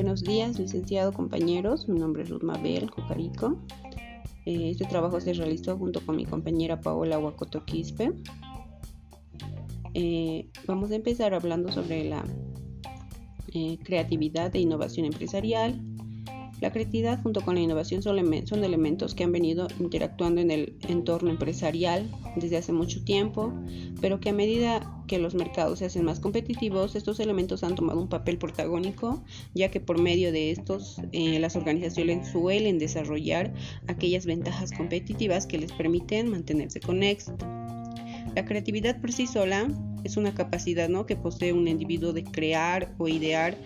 Buenos días, licenciado, compañeros. Mi nombre es Ruth Mabel Cocarico. Eh, este trabajo se realizó junto con mi compañera Paola Huacoto Quispe. Eh, vamos a empezar hablando sobre la eh, creatividad e innovación empresarial, la creatividad junto con la innovación son, elementos que han venido interactuando en el entorno empresarial desde hace mucho tiempo, pero que a medida que los mercados se hacen más competitivos, estos elementos han tomado un papel protagónico, ya que por medio de estos eh, las organizaciones suelen desarrollar aquellas ventajas competitivas que les permiten mantenerse con éxito. La creatividad por sí sola es una capacidad ¿no? que posee un individuo de crear o idear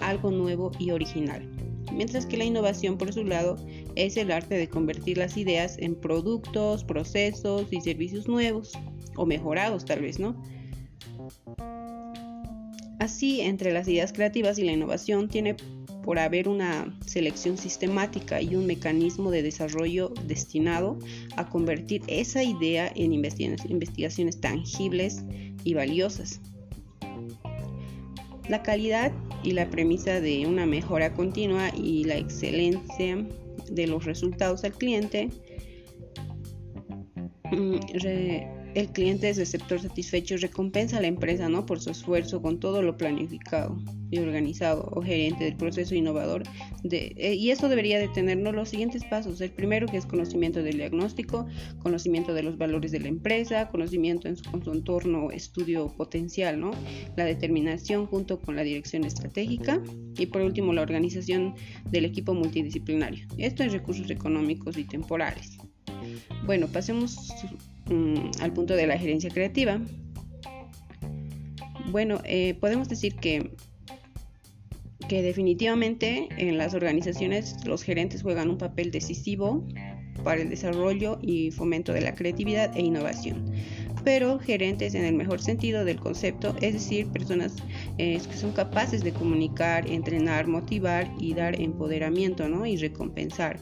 algo nuevo y original mientras que la innovación por su lado es el arte de convertir las ideas en productos, procesos y servicios nuevos o mejorados tal vez, ¿no? Así, entre las ideas creativas y la innovación tiene por haber una selección sistemática y un mecanismo de desarrollo destinado a convertir esa idea en investigaciones tangibles y valiosas. La calidad y la premisa de una mejora continua y la excelencia de los resultados al cliente. Mm, el cliente es receptor satisfecho y recompensa a la empresa ¿no? por su esfuerzo con todo lo planificado y organizado o gerente del proceso innovador. De, eh, y esto debería de tenernos los siguientes pasos. El primero que es conocimiento del diagnóstico, conocimiento de los valores de la empresa, conocimiento en su, su entorno, estudio potencial, ¿no? la determinación junto con la dirección estratégica y por último la organización del equipo multidisciplinario. Esto es recursos económicos y temporales. Bueno, pasemos Mm, al punto de la gerencia creativa. Bueno, eh, podemos decir que, que definitivamente en las organizaciones los gerentes juegan un papel decisivo para el desarrollo y fomento de la creatividad e innovación. Pero gerentes en el mejor sentido del concepto, es decir, personas eh, que son capaces de comunicar, entrenar, motivar y dar empoderamiento ¿no? y recompensar.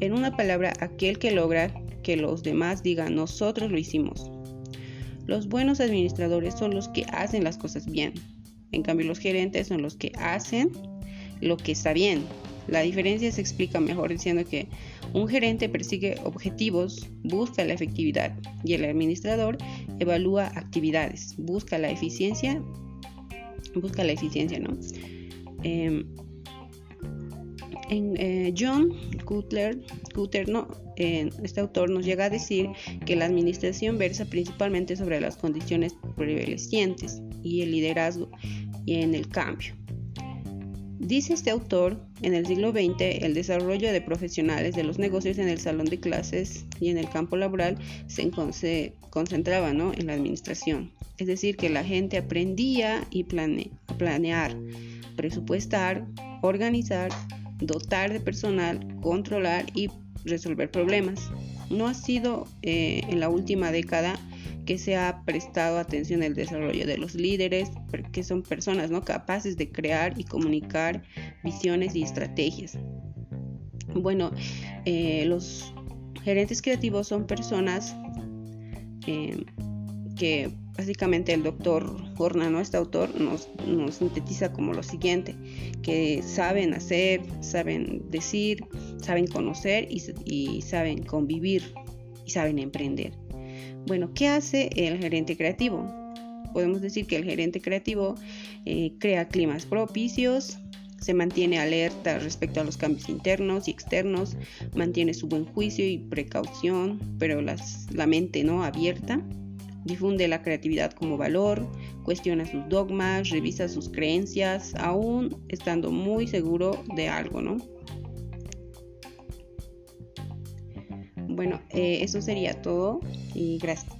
En una palabra, aquel que logra que los demás digan nosotros lo hicimos. Los buenos administradores son los que hacen las cosas bien. En cambio, los gerentes son los que hacen lo que está bien. La diferencia se explica mejor diciendo que un gerente persigue objetivos, busca la efectividad y el administrador evalúa actividades, busca la eficiencia, busca la eficiencia, ¿no? Em, en, eh, John Cutler, no, este autor nos llega a decir que la administración versa principalmente sobre las condiciones prevalecientes y el liderazgo y en el cambio. Dice este autor, en el siglo XX el desarrollo de profesionales de los negocios en el salón de clases y en el campo laboral se, concentraba en la administración. Es decir, que la gente aprendía y planear, presupuestar, organizar, dotar de personal, controlar y resolver problemas. No ha sido eh, en la última década que se ha prestado atención al desarrollo de los líderes, que son personas ¿no? capaces de crear y comunicar visiones y estrategias. Bueno, eh, los gerentes creativos son personas eh, que básicamente el doctor Horna, este autor, nos, sintetiza como lo siguiente, que saben hacer, saben decir, saben conocer y, saben convivir y saben emprender. Bueno, ¿qué hace el gerente creativo? Podemos decir que el gerente creativo eh, crea climas propicios, se mantiene alerta respecto a los cambios internos y externos, mantiene su buen juicio y precaución, pero la mente no abierta difunde la creatividad como valor, cuestiona sus dogmas, revisa sus creencias, aún estando muy seguro de algo, ¿no? Bueno, eh, eso sería todo y gracias.